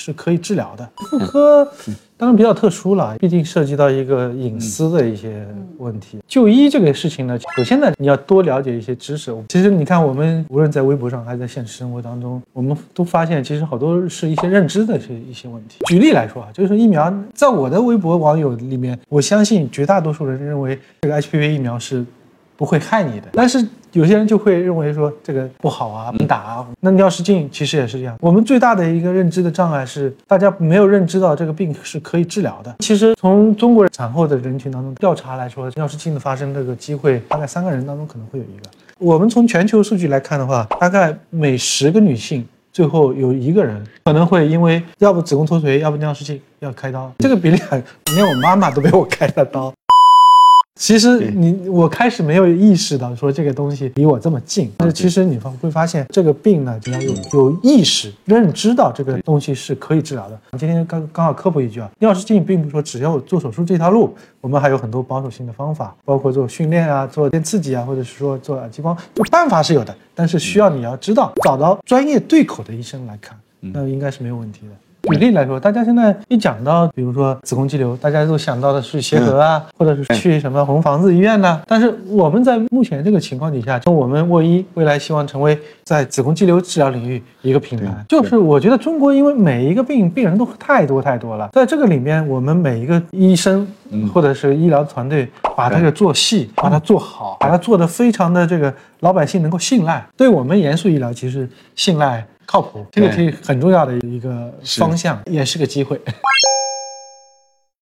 是可以治疗的。妇科当然比较特殊了，毕竟涉及到一个隐私的一些问题。就医这个事情呢，首先呢，你要多了解一些知识。其实你看，我们无论在微博上还是在现实生活当中，我们都发现其实好多是一些认知的一一些问题。举例来说啊，就是疫苗，在我的微博网友里面，我相信绝大多数人认为这个 HPV 疫苗是。不会害你的，但是有些人就会认为说这个不好啊，不打啊。那尿失禁其实也是这样。我们最大的一个认知的障碍是，大家没有认知到这个病是可以治疗的。其实从中国产后的人群当中调查来说，尿失禁的发生这个机会，大概三个人当中可能会有一个。我们从全球数据来看的话，大概每十个女性最后有一个人可能会因为要不子宫脱垂，要不尿失禁要开刀。这个比例很，连我妈妈都被我开了刀。其实你我开始没有意识到说这个东西离我这么近，但是其实你会发现这个病呢，你要有有意识认知到这个东西是可以治疗的。今天刚刚好科普一句啊，尿失禁并不是说只要做手术这条路，我们还有很多保守性的方法，包括做训练啊，做电刺激啊，或者是说做激光，就办法是有的，但是需要你要知道找到专业对口的医生来看，那应该是没有问题的。举例来说，大家现在一讲到，比如说子宫肌瘤，大家都想到的是协和啊，或者是去什么红房子医院呐？但是我们在目前这个情况底下，就我们沃医未来希望成为在子宫肌瘤治疗领域一个品牌。就是我觉得中国因为每一个病病人都太多太多了，在这个里面，我们每一个医生或者是医疗团队把它给做细，把它做好，把它做得非常的这个老百姓能够信赖，对我们严肃医疗其实信赖。靠谱，这个是很重要的一个方向，也是个机会。